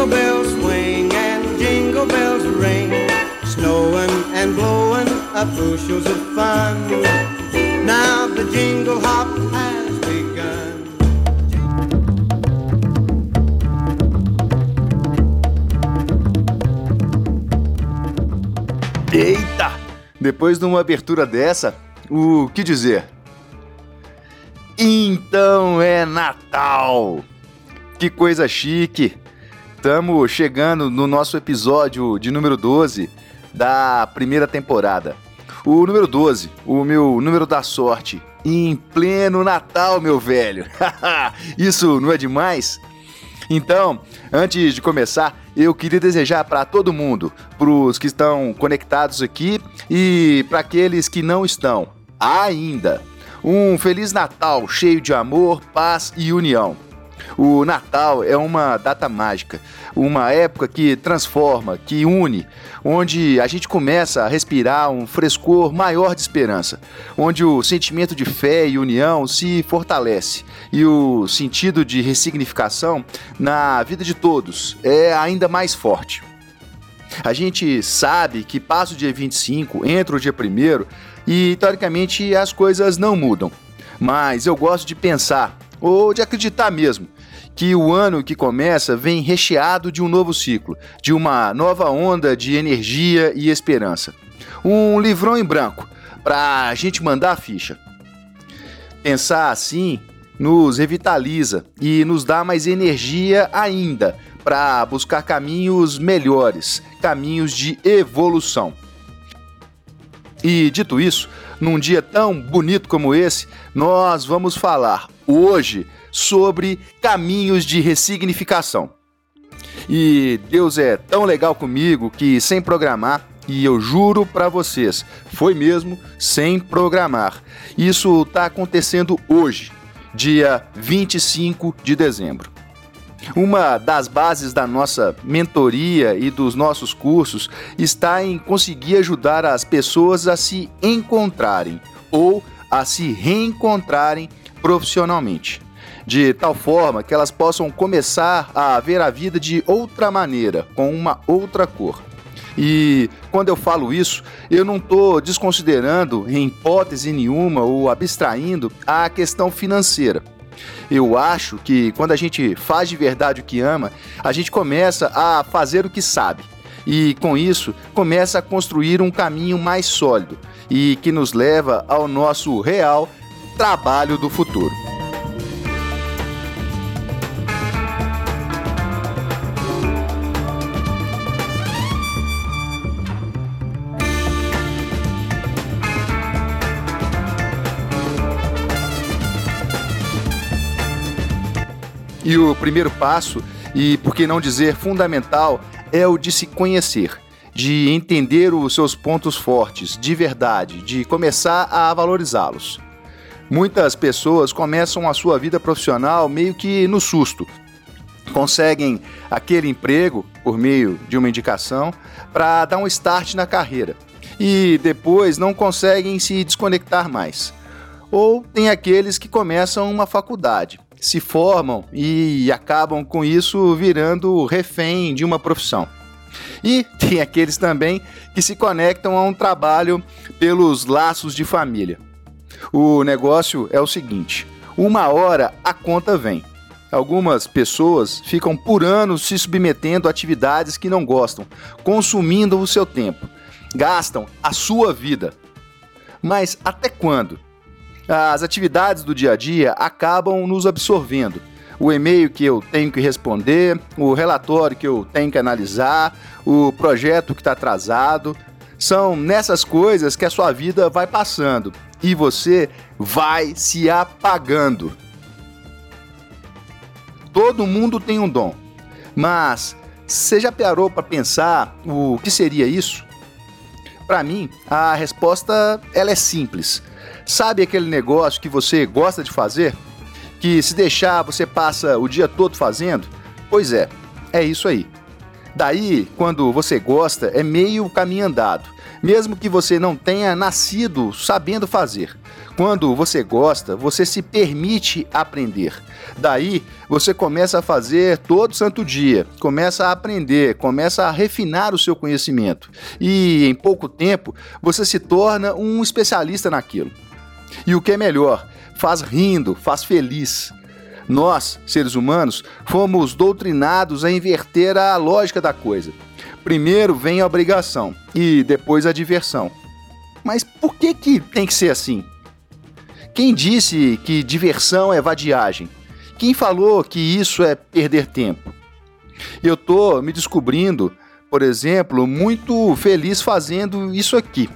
Jingle bells swing and jingle bells ring, snowing and blowing up bushels of fun. Now the jingle hop has begun. Eita! Depois de uma abertura dessa, o que dizer? Então é Natal! Que coisa chique! Estamos chegando no nosso episódio de número 12 da primeira temporada. O número 12, o meu número da sorte, em pleno Natal, meu velho. Isso não é demais? Então, antes de começar, eu queria desejar para todo mundo, para os que estão conectados aqui e para aqueles que não estão ainda, um feliz Natal cheio de amor, paz e união. O Natal é uma data mágica, uma época que transforma, que une, onde a gente começa a respirar um frescor maior de esperança, onde o sentimento de fé e união se fortalece e o sentido de ressignificação na vida de todos é ainda mais forte. A gente sabe que passa o dia 25, entra o dia 1 e teoricamente as coisas não mudam. Mas eu gosto de pensar, ou de acreditar mesmo, que o ano que começa vem recheado de um novo ciclo, de uma nova onda de energia e esperança. Um livrão em branco para a gente mandar a ficha. Pensar assim nos revitaliza e nos dá mais energia ainda para buscar caminhos melhores, caminhos de evolução. E dito isso, num dia tão bonito como esse, nós vamos falar hoje sobre caminhos de ressignificação. E Deus é tão legal comigo que, sem programar, e eu juro para vocês, foi mesmo sem programar. Isso está acontecendo hoje, dia 25 de dezembro. Uma das bases da nossa mentoria e dos nossos cursos está em conseguir ajudar as pessoas a se encontrarem ou a se reencontrarem profissionalmente de tal forma que elas possam começar a ver a vida de outra maneira, com uma outra cor. E quando eu falo isso, eu não estou desconsiderando, em hipótese nenhuma, ou abstraindo a questão financeira. Eu acho que quando a gente faz de verdade o que ama, a gente começa a fazer o que sabe. E com isso, começa a construir um caminho mais sólido e que nos leva ao nosso real trabalho do futuro. E o primeiro passo, e por que não dizer fundamental, é o de se conhecer, de entender os seus pontos fortes de verdade, de começar a valorizá-los. Muitas pessoas começam a sua vida profissional meio que no susto. Conseguem aquele emprego por meio de uma indicação para dar um start na carreira e depois não conseguem se desconectar mais. Ou tem aqueles que começam uma faculdade se formam e acabam com isso virando refém de uma profissão. E tem aqueles também que se conectam a um trabalho pelos laços de família. O negócio é o seguinte: uma hora a conta vem. Algumas pessoas ficam por anos se submetendo a atividades que não gostam, consumindo o seu tempo, gastam a sua vida. Mas até quando? As atividades do dia a dia acabam nos absorvendo. O e-mail que eu tenho que responder, o relatório que eu tenho que analisar, o projeto que está atrasado. São nessas coisas que a sua vida vai passando e você vai se apagando. Todo mundo tem um dom, mas você já parou para pensar o que seria isso? Para mim, a resposta ela é simples. Sabe aquele negócio que você gosta de fazer? Que se deixar você passa o dia todo fazendo? Pois é, é isso aí. Daí, quando você gosta, é meio caminho andado, mesmo que você não tenha nascido sabendo fazer. Quando você gosta, você se permite aprender. Daí, você começa a fazer todo santo dia, começa a aprender, começa a refinar o seu conhecimento. E em pouco tempo, você se torna um especialista naquilo. E o que é melhor, faz rindo, faz feliz. Nós, seres humanos, fomos doutrinados a inverter a lógica da coisa. Primeiro vem a obrigação e depois a diversão. Mas por que que tem que ser assim? Quem disse que diversão é vadiagem? Quem falou que isso é perder tempo? Eu tô me descobrindo, por exemplo, muito feliz fazendo isso aqui.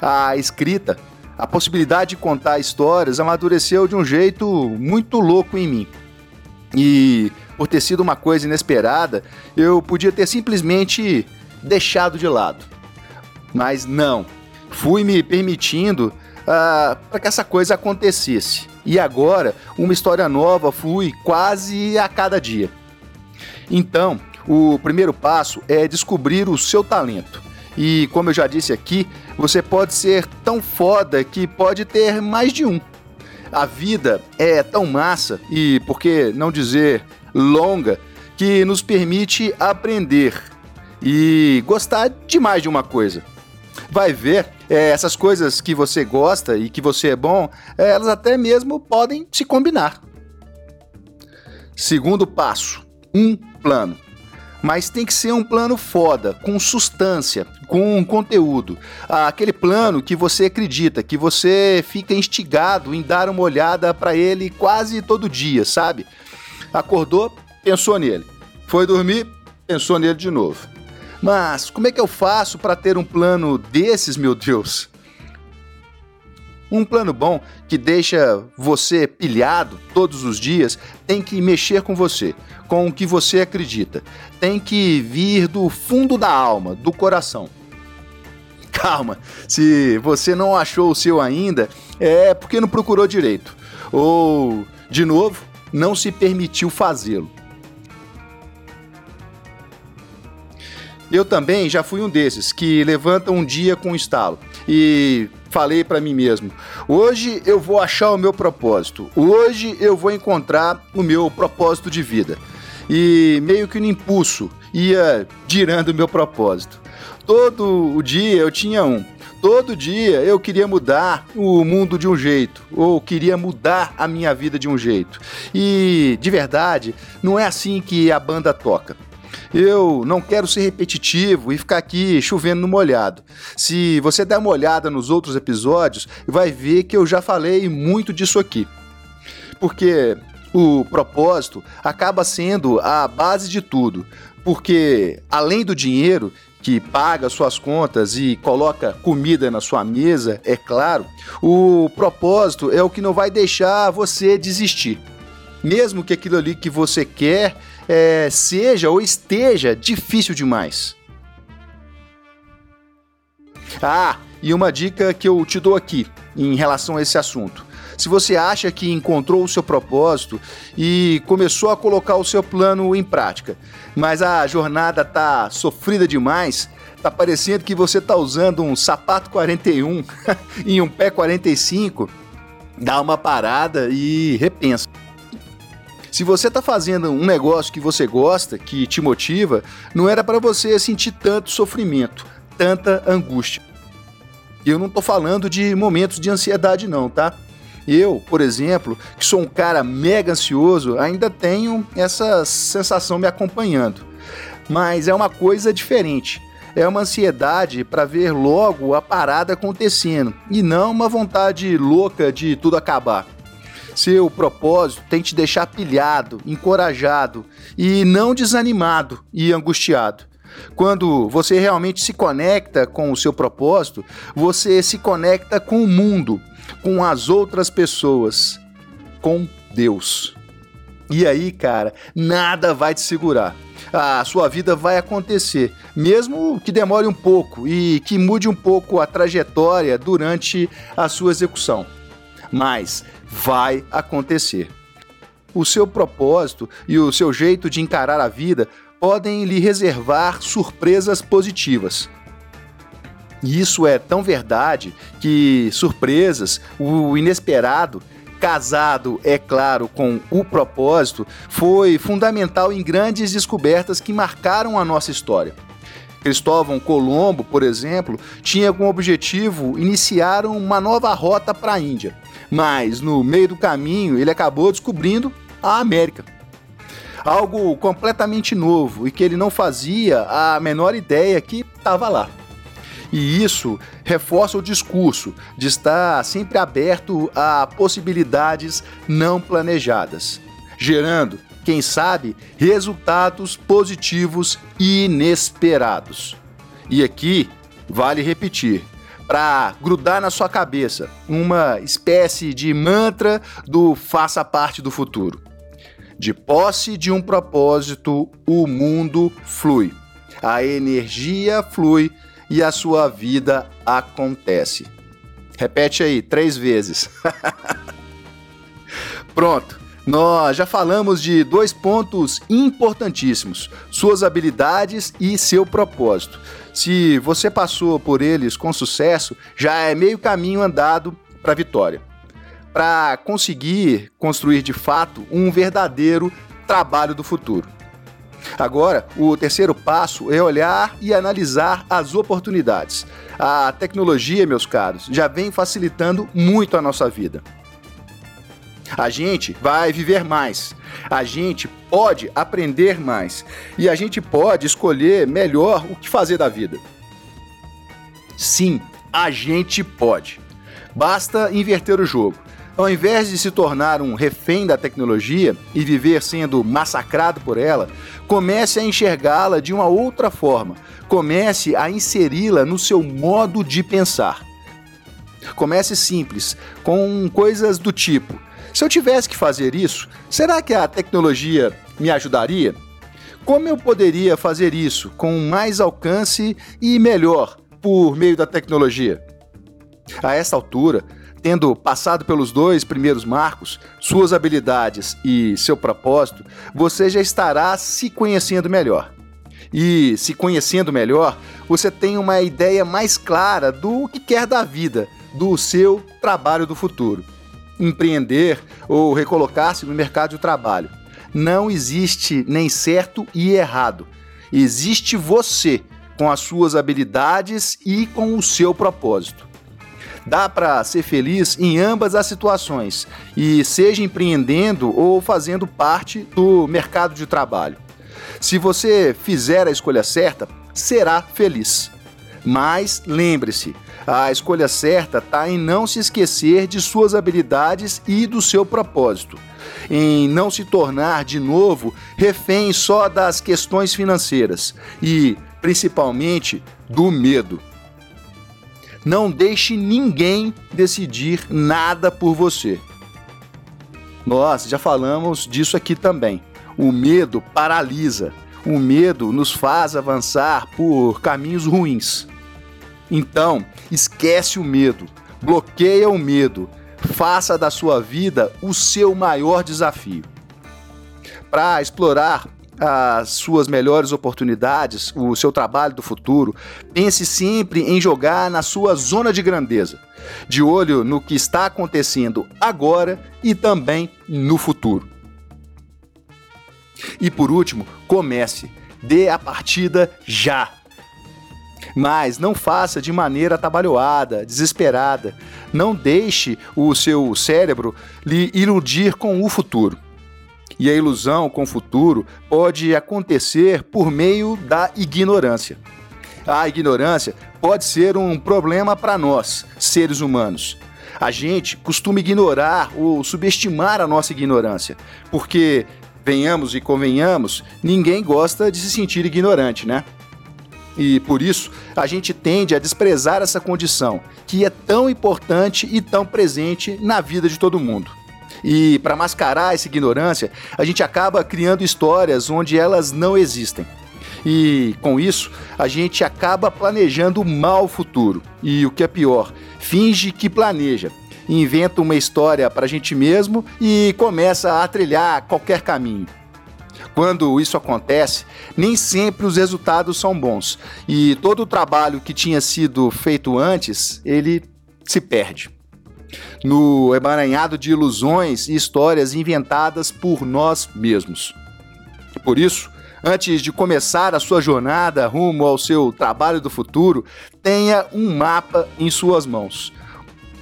A escrita, a possibilidade de contar histórias amadureceu de um jeito muito louco em mim. E por ter sido uma coisa inesperada, eu podia ter simplesmente deixado de lado. Mas não, fui me permitindo uh, para que essa coisa acontecesse. E agora, uma história nova flui quase a cada dia. Então, o primeiro passo é descobrir o seu talento. E como eu já disse aqui, você pode ser tão foda que pode ter mais de um. A vida é tão massa e, por que não dizer longa, que nos permite aprender e gostar de mais de uma coisa. Vai ver, é, essas coisas que você gosta e que você é bom, é, elas até mesmo podem se combinar. Segundo passo: um plano. Mas tem que ser um plano foda, com substância, com conteúdo. Aquele plano que você acredita, que você fica instigado em dar uma olhada para ele quase todo dia, sabe? Acordou, pensou nele. Foi dormir, pensou nele de novo. Mas como é que eu faço para ter um plano desses, meu Deus? Um plano bom que deixa você pilhado todos os dias tem que mexer com você, com o que você acredita. Tem que vir do fundo da alma, do coração. Calma, se você não achou o seu ainda, é porque não procurou direito. Ou, de novo, não se permitiu fazê-lo. Eu também já fui um desses que levanta um dia com um estalo e falei para mim mesmo: hoje eu vou achar o meu propósito, hoje eu vou encontrar o meu propósito de vida. E meio que no impulso ia girando o meu propósito. Todo o dia eu tinha um. Todo dia eu queria mudar o mundo de um jeito, ou queria mudar a minha vida de um jeito. E, de verdade, não é assim que a banda toca. Eu não quero ser repetitivo e ficar aqui chovendo no molhado. Se você der uma olhada nos outros episódios, vai ver que eu já falei muito disso aqui. Porque o propósito acaba sendo a base de tudo. Porque além do dinheiro, que paga suas contas e coloca comida na sua mesa, é claro, o propósito é o que não vai deixar você desistir. Mesmo que aquilo ali que você quer é, seja ou esteja difícil demais. Ah, e uma dica que eu te dou aqui em relação a esse assunto. Se você acha que encontrou o seu propósito e começou a colocar o seu plano em prática, mas a jornada tá sofrida demais, tá parecendo que você tá usando um sapato 41 em um pé 45, dá uma parada e repensa. Se você está fazendo um negócio que você gosta, que te motiva, não era para você sentir tanto sofrimento, tanta angústia. E eu não estou falando de momentos de ansiedade não, tá? Eu, por exemplo, que sou um cara mega ansioso, ainda tenho essa sensação me acompanhando. Mas é uma coisa diferente. É uma ansiedade para ver logo a parada acontecendo e não uma vontade louca de tudo acabar. Seu propósito tem te deixar pilhado, encorajado e não desanimado e angustiado. Quando você realmente se conecta com o seu propósito, você se conecta com o mundo, com as outras pessoas, com Deus. E aí, cara, nada vai te segurar. A sua vida vai acontecer, mesmo que demore um pouco e que mude um pouco a trajetória durante a sua execução. Mas vai acontecer. O seu propósito e o seu jeito de encarar a vida podem lhe reservar surpresas positivas. E isso é tão verdade que surpresas, o inesperado, casado, é claro, com o propósito, foi fundamental em grandes descobertas que marcaram a nossa história. Cristóvão Colombo, por exemplo, tinha como objetivo iniciar uma nova rota para a Índia, mas no meio do caminho ele acabou descobrindo a América. Algo completamente novo e que ele não fazia a menor ideia que estava lá. E isso reforça o discurso de estar sempre aberto a possibilidades não planejadas, gerando, quem sabe, resultados positivos e inesperados. E aqui vale repetir, para grudar na sua cabeça uma espécie de mantra do faça parte do futuro. De posse de um propósito, o mundo flui. A energia flui e a sua vida acontece. Repete aí três vezes. Pronto. Nós já falamos de dois pontos importantíssimos: suas habilidades e seu propósito. Se você passou por eles com sucesso, já é meio caminho andado para a vitória. Para conseguir construir de fato um verdadeiro trabalho do futuro. Agora, o terceiro passo é olhar e analisar as oportunidades. A tecnologia, meus caros, já vem facilitando muito a nossa vida. A gente vai viver mais, a gente pode aprender mais e a gente pode escolher melhor o que fazer da vida. Sim, a gente pode. Basta inverter o jogo. Ao invés de se tornar um refém da tecnologia e viver sendo massacrado por ela, comece a enxergá-la de uma outra forma. Comece a inseri-la no seu modo de pensar. Comece simples, com coisas do tipo: se eu tivesse que fazer isso, será que a tecnologia me ajudaria? Como eu poderia fazer isso com mais alcance e melhor por meio da tecnologia? A essa altura, Tendo passado pelos dois primeiros marcos, suas habilidades e seu propósito, você já estará se conhecendo melhor. E se conhecendo melhor, você tem uma ideia mais clara do que quer da vida, do seu trabalho do futuro. Empreender ou recolocar-se no mercado de trabalho. Não existe nem certo e errado. Existe você com as suas habilidades e com o seu propósito. Dá para ser feliz em ambas as situações, e seja empreendendo ou fazendo parte do mercado de trabalho. Se você fizer a escolha certa, será feliz. Mas lembre-se, a escolha certa está em não se esquecer de suas habilidades e do seu propósito, em não se tornar de novo refém só das questões financeiras e, principalmente, do medo. Não deixe ninguém decidir nada por você. Nós já falamos disso aqui também. O medo paralisa. O medo nos faz avançar por caminhos ruins. Então, esquece o medo, bloqueia o medo, faça da sua vida o seu maior desafio. Para explorar as suas melhores oportunidades, o seu trabalho do futuro, pense sempre em jogar na sua zona de grandeza, de olho no que está acontecendo agora e também no futuro. E por último, comece, dê a partida já. Mas não faça de maneira atabalhoada, desesperada. Não deixe o seu cérebro lhe iludir com o futuro. E a ilusão com o futuro pode acontecer por meio da ignorância. A ignorância pode ser um problema para nós, seres humanos. A gente costuma ignorar ou subestimar a nossa ignorância, porque, venhamos e convenhamos, ninguém gosta de se sentir ignorante, né? E por isso a gente tende a desprezar essa condição, que é tão importante e tão presente na vida de todo mundo. E para mascarar essa ignorância, a gente acaba criando histórias onde elas não existem. E com isso, a gente acaba planejando mal o futuro. E o que é pior, finge que planeja, inventa uma história para a gente mesmo e começa a trilhar qualquer caminho. Quando isso acontece, nem sempre os resultados são bons e todo o trabalho que tinha sido feito antes, ele se perde. No emaranhado de ilusões e histórias inventadas por nós mesmos. Por isso, antes de começar a sua jornada rumo ao seu trabalho do futuro, tenha um mapa em suas mãos.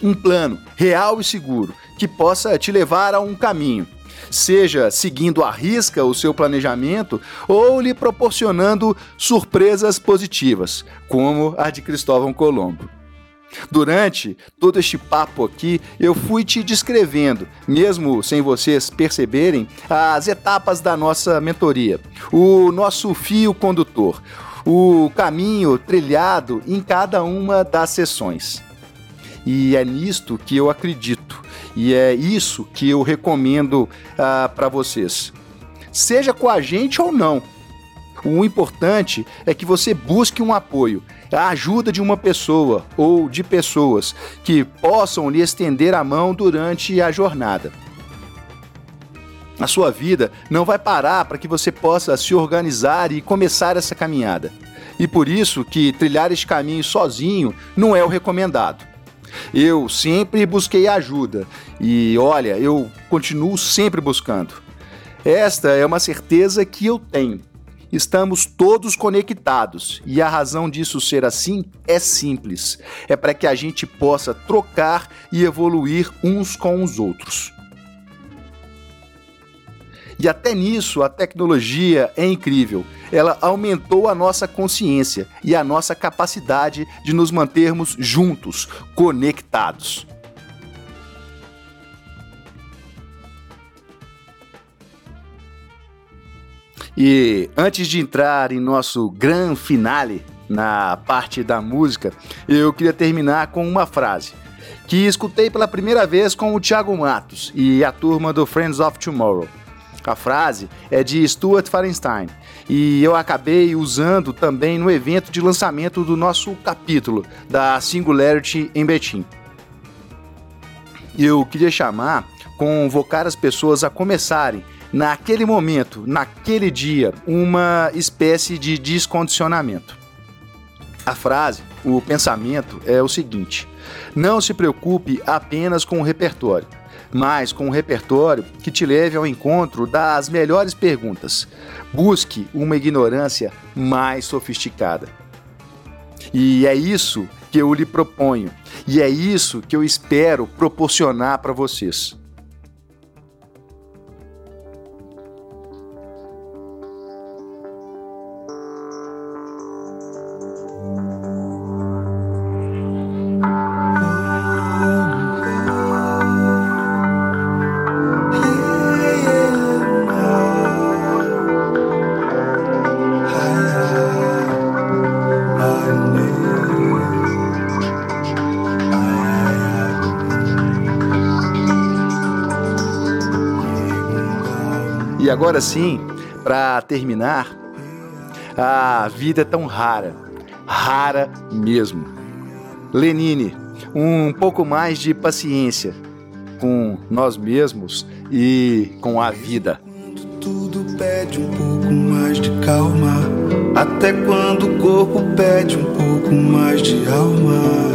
Um plano real e seguro que possa te levar a um caminho seja seguindo à risca o seu planejamento ou lhe proporcionando surpresas positivas, como a de Cristóvão Colombo. Durante todo este papo aqui, eu fui te descrevendo, mesmo sem vocês perceberem, as etapas da nossa mentoria, o nosso fio condutor, o caminho trilhado em cada uma das sessões. E é nisto que eu acredito e é isso que eu recomendo ah, para vocês. Seja com a gente ou não. O importante é que você busque um apoio, a ajuda de uma pessoa ou de pessoas que possam lhe estender a mão durante a jornada. A sua vida não vai parar para que você possa se organizar e começar essa caminhada. E por isso que trilhar este caminho sozinho não é o recomendado. Eu sempre busquei ajuda e olha, eu continuo sempre buscando. Esta é uma certeza que eu tenho. Estamos todos conectados e a razão disso ser assim é simples: é para que a gente possa trocar e evoluir uns com os outros. E até nisso a tecnologia é incrível. Ela aumentou a nossa consciência e a nossa capacidade de nos mantermos juntos, conectados. E antes de entrar em nosso grande finale na parte da música, eu queria terminar com uma frase que escutei pela primeira vez com o Thiago Matos e a turma do Friends of Tomorrow. A frase é de Stuart Farenstein e eu acabei usando também no evento de lançamento do nosso capítulo da Singularity em Betim. Eu queria chamar, convocar as pessoas a começarem, naquele momento, naquele dia, uma espécie de descondicionamento. A frase, o pensamento é o seguinte: não se preocupe apenas com o repertório mas com um repertório que te leve ao encontro das melhores perguntas. Busque uma ignorância mais sofisticada. E é isso que eu lhe proponho, e é isso que eu espero proporcionar para vocês. Agora sim, para terminar, a vida é tão rara, rara mesmo. Lenine, um pouco mais de paciência com nós mesmos e com a vida. Tudo pede um pouco mais de calma, até quando o corpo pede um pouco mais de alma.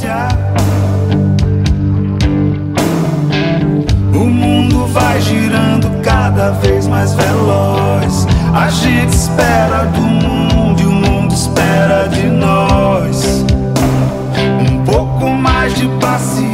distância. O mundo vai girando cada vez mais veloz. A gente espera do mundo e o mundo espera de nós. Um pouco mais de paciência.